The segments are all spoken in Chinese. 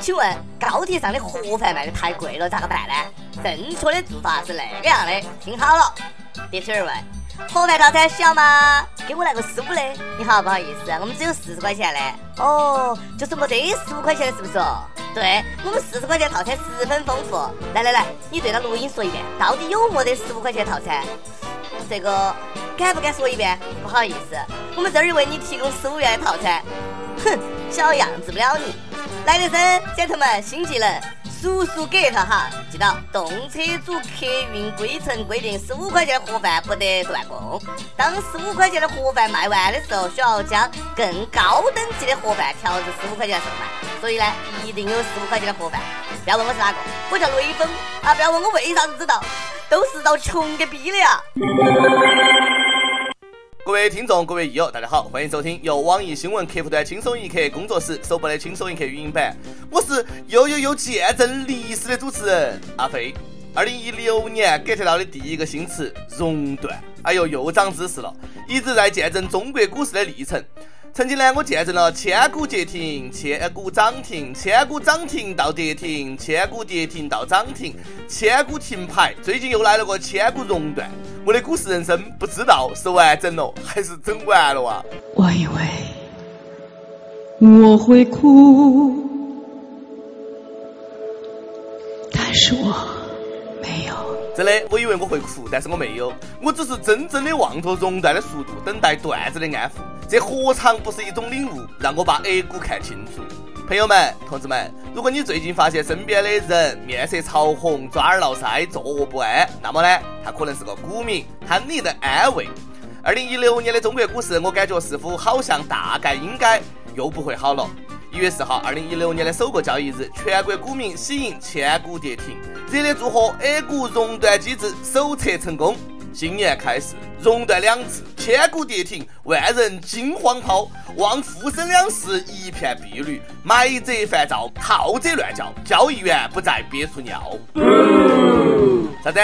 请问高铁上的盒饭卖的太贵了，咋个办呢？正确的做法是那个样的，听好了。第七儿问：盒饭套餐需要吗？给我来个十五的。你好，不好意思，我们只有四十块钱的。哦，就是没得十五块钱的，是不是？对，我们四十块钱套餐十分丰富。来来来，你对着录音说一遍，到底有没得十五块钱套餐？这个敢不敢说一遍？不好意思，我们这儿为你提供十五元的套餐。哼，小样子不了你。来得生，gentlemen，新技能，速速 get 哈！记到，动车组客运规程规定，十五块钱的盒饭不得断供。当十五块钱的盒饭卖完的时候，需要将更高等级的盒饭调至十五块钱售卖。所以呢，一定有十五块钱的盒饭。不要问我是哪个，我叫雷锋啊！不要问我为啥子知道，都是遭穷给逼的呀！各位听众，各位益友，大家好，欢迎收听由网易新闻客户端轻松一刻工作室首播的轻松一刻语音版。我是又又又见证历史的主持人阿飞。二零一六年 get 到的第一个新词熔断，哎呦，又长知识了，一直在见证中国股市的历程。曾经呢，我见证了千股跌停，千股涨停，千股涨停到跌停，千股跌停到涨停，千股停牌。最近又来了个千股熔断，我的股市人生不知道是完整了还是整完了啊！我以为我会哭，但是我没有。真的，我以为我会哭，但是我没有，我只是真正的望着熔断的速度，等待段子的安抚。这何尝不是一种领悟？让我把 A 股看清楚。朋友们、同志们，如果你最近发现身边的人面色潮红、抓耳挠腮、坐卧不安，那么呢，他可能是个股民，贪你的安慰。二零一六年的中国股市，我感觉似乎好像大概应该又不会好了。一月四号，二零一六年的首个交易日，全国股民喜迎千股跌停，热烈祝贺 A 股熔断机制首测成功。新年开始，熔断两次，千股跌停，万人惊慌抛，望沪深两市一片碧绿，买者烦躁，套者乱叫，交易员不再憋出尿。啥子？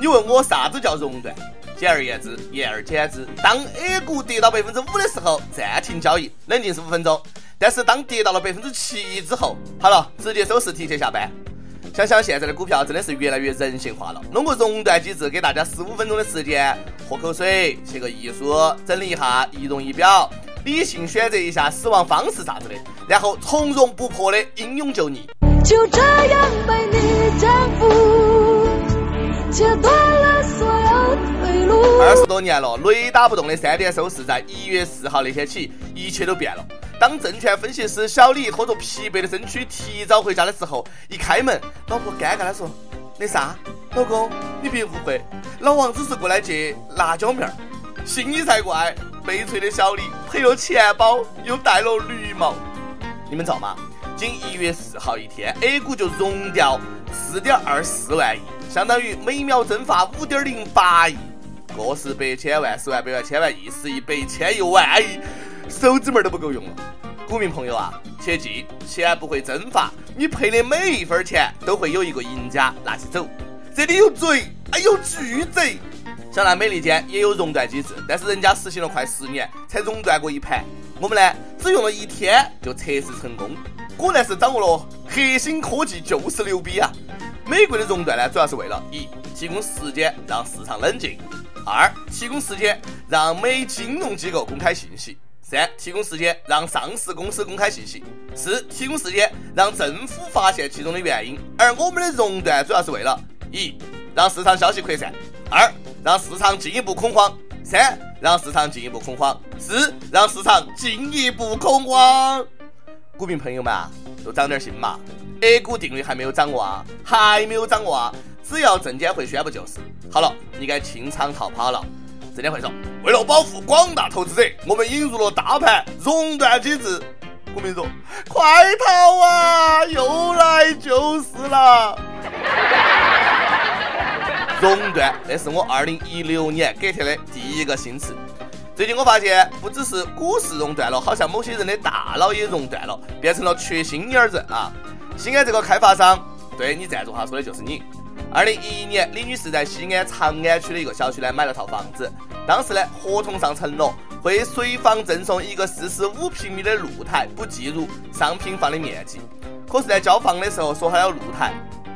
你问我啥子叫熔断？简而言之，言而简之，当 A 股跌到百分之五的时候，暂停交易，冷静十五分钟；但是当跌到了百分之七之后，好了，直接收市，提前下班。想想现在的股票真的是越来越人性化了。弄个熔断机制，给大家十五分钟的时间，喝口水，写个遗书，整理一下仪容仪表，理性选择一下死亡方式啥子的，然后从容不迫的英勇就义。就这样被你征服，切断了所有退路。二十多年了，雷打不动的三点收视，在一月四号那天起，一切都变了。当证券分析师小李拖着疲惫的身躯提早回家的时候，一开门，老婆尴尬地说：“那啥，老公，你别误会，老王只是过来借辣椒面儿。”心里才怪，悲催的小李赔了钱包，又戴了绿帽。你们知道吗？仅一月四号一天，A 股就融掉四点二四万亿，相当于每秒蒸发五点零八亿。个十百千万十万百万千万亿十亿百千亿万亿。手指门都不够用了，股民朋友啊，切记，钱不会蒸发，你赔的每一分钱都会有一个赢家拿起走。这里有贼，哎有巨贼！像那美利坚也有熔断机制，但是人家实行了快十年才熔断过一盘，我们呢只用了一天就测试成功，果然是掌握了核心科技，就是牛逼啊！美国的熔断呢，主要是为了一提供时间让市场冷静，二提供时间让美金融机构公开信息。三、提供时间让上市公司公开信息；四、提供时间让政府发现其中的原因。而我们的熔断主要是为了：一、让市场消息扩散；二、让市场进一步恐慌；三、让市场进一步恐慌；四、让市场进一步恐慌。股民朋友们啊，都长点心嘛！A 股定律还没有掌握啊，还没有掌握啊！只要证监会宣布就是。好了，你该清仓逃跑了。证监会说，为了保护广大投资者，我们引入了大盘熔断机制。股民说，快逃啊！又来救市了。熔断，那是我二零一六年 get 的第一个新词。最近我发现，不只是股市熔断了，好像某些人的大脑也熔断了，变成了缺心眼儿人啊！西安这个开发商，对你站住哈，说的就是你。二零一一年，李女士在西安长安区的一个小区呢买了套房子，当时呢合同上承诺会随房赠送一个四十五平米的露台，不计入商品房的面积。可是，在交房的时候说好要露台，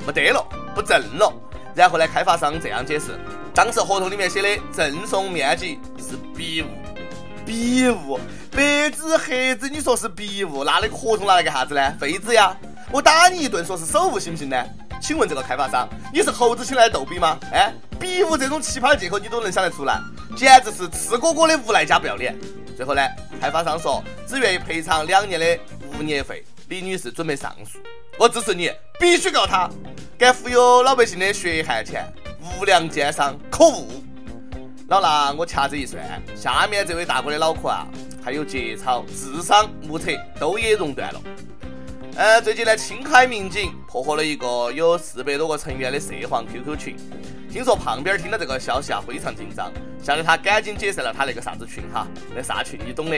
没得了，不赠了。然后呢，开发商这样解释：当时合同里面写的赠送面积是笔误，笔误，白纸黑字，你说是笔误，那那个合同拿来干啥子呢？废纸呀！我打你一顿，说是手误行不行呢？请问这个开发商，你是猴子请来的逗比吗？哎，比武这种奇葩的借口你都能想得出来，简直是赤果果的无赖加不要脸。最后呢，开发商说只愿意赔偿两年的物业费。李女士准备上诉，我支持你，必须告他，敢忽悠老百姓的血汗钱，无良奸商，可恶！老衲我掐指一算，下面这位大哥的脑壳啊，还有节操、智商、目测都也熔断了。呃，最近呢，青海民警破获了一个有四百多个成员的涉黄 QQ 群。听说胖边听到这个消息啊，非常紧张，吓得他赶紧解散了他那个啥子群哈，那啥群你懂的。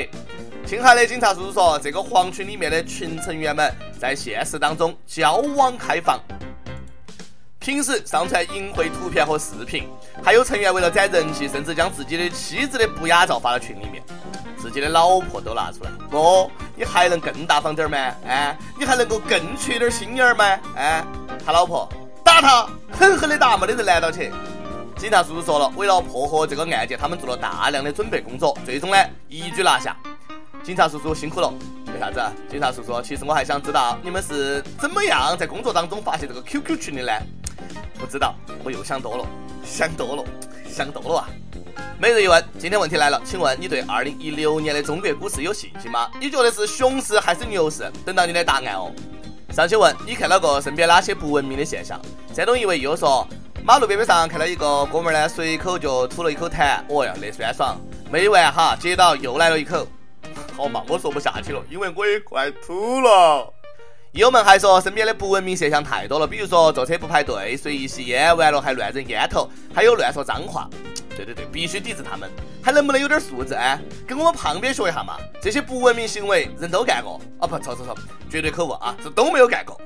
青海的警察叔叔说，这个黄群里面的群成员们在现实当中交往开放，平时上传淫秽图片和视频，还有成员为了攒人气，甚至将自己的妻子的不雅照发到群里面，自己的老婆都拿出来。哦，你还能更大方点儿吗？哎，你还能够更缺点心眼儿吗？哎，他老婆。打他，狠狠的打，没得人拦到起。警察叔叔说了，为了破获这个案件，他们做了大量的准备工作，最终呢一举拿下。警察叔叔辛苦了。为啥子？警察叔叔，其实我还想知道你们是怎么样在工作当中发现这个 QQ 群的呢？不知道，我又想多了，想多了，想多了啊！每日一问，今天问题来了，请问你对二零一六年的中国股市有信心吗？你觉得是熊市还是牛市？等到你的答案哦。上去问你看到过身边哪些不文明的现象？山东一位又说，马路边边上看到一个哥们儿呢，随口就吐了一口痰，哦呀，那酸爽！没完哈，接到又来了一口，好嘛，我说不下去了，因为我也快吐了。友们还说身边的不文明现象太多了，比如说坐车不排队，随意吸烟，完了还乱扔烟头，还有乱说脏话。对对对，必须抵制他们。还能不能有点素质啊？跟我们胖边学一下嘛！这些不文明行为，人都干过啊！不，错错错，绝对可恶啊！这都没有干过。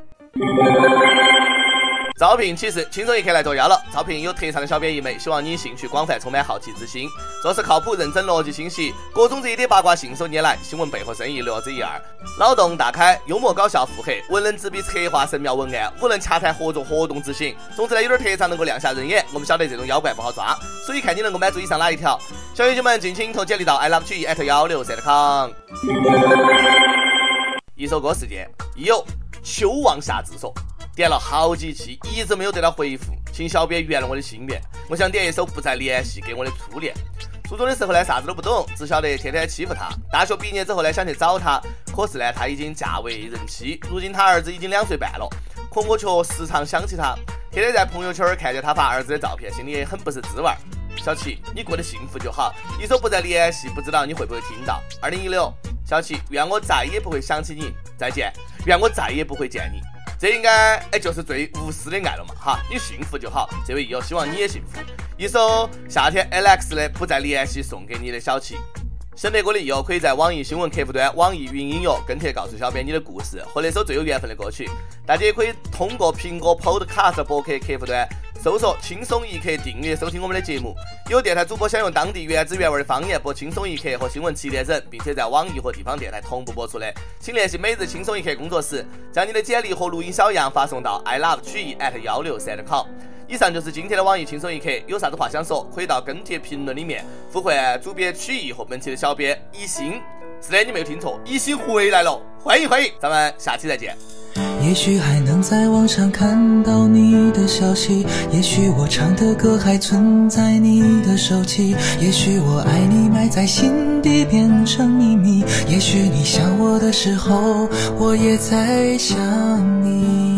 招聘启事，轻松一刻来作妖了。招聘有特长的小编一枚，希望你兴趣广泛，充满好奇之心，做事靠谱、认真、逻辑清晰，各种热点八卦信手拈来，新闻背后深意略知一二，脑洞大开，幽默搞笑，腹黑，文能执笔策划神妙文案，武能洽谈合作活动执行。总之呢，有点特长能够亮瞎人眼。我们晓得这种妖怪不好抓，所以看你能够满足以上哪一条。小友姐们，尽情投简历到 i love 曲艺 at 幺六三 com。一首歌事件，一有秋望夏至说。点了好几期，一直没有得到回复，请小编圆了我的心愿。我想点一首《不再联系》给我的初恋。初中的时候呢，啥子都不懂，只晓得天天欺负他。大学毕业之后呢，想去找他，可是呢，他已经嫁为人妻。如今他儿子已经两岁半了，可我却时常想起他，天天在朋友圈看见他发儿子的照片，心里也很不是滋味。小齐，你过得幸福就好。一首《不再联系》，不知道你会不会听到？二零一六，小齐，愿我再也不会想起你。再见，愿我再也不会见你。这应该哎就是最无私的爱了嘛哈，你幸福就好。这位益友希望你也幸福。一首夏天 Alex 的不再联系送给你的小七。想得歌的友可以在网易新闻客户端、网易云音乐跟帖告诉小编你的故事和那首最有缘分的歌曲。大家也可以通过苹果 Podcast 博客客户端。搜索“轻松一刻”，订阅收听我们的节目。有电台主播想用当地原汁原味的方言播《轻松一刻》和新闻七点整，并且在网易和地方电台同步播出的，请联系每日轻松一刻工作室，将你的简历和录音小样发送到 i love 曲艺 at 幺六三 com。以上就是今天的网易轻松一刻，有啥子话想说，可以到跟帖评论里面呼唤主编曲艺和本期的小编一心。是的，你没有听错，一心回来了，欢迎欢迎，咱们下期再见。也许还能在网上看到你的消息，也许我唱的歌还存在你的手机，也许我爱你埋在心底变成秘密，也许你想我的时候，我也在想你。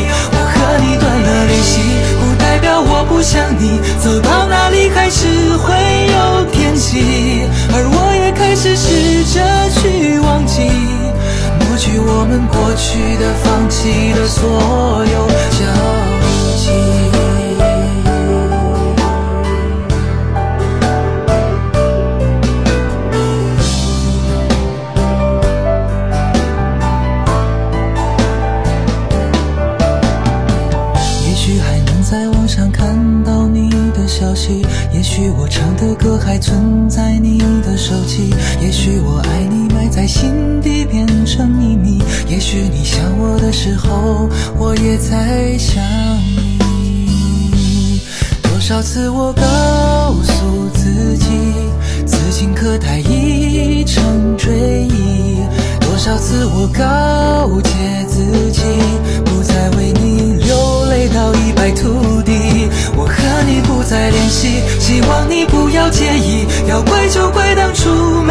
去的、放弃了所有想你。多少次我告诉自己，此情可待已成追忆。多少次我告诫自己，不再为你流泪到一败涂地。我和你不再联系，希望你不要介意。要怪就怪当初没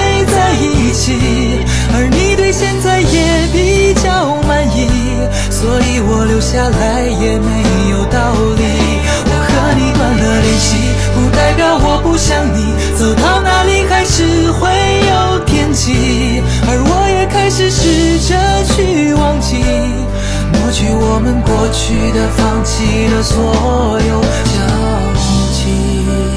一起，而你对现在也比较满意，所以我留下来也没有道理。我和你断了联系，不代表我不想你，走到哪里还是会有惦记，而我也开始试着去忘记，抹去我们过去的、放弃的所有交集。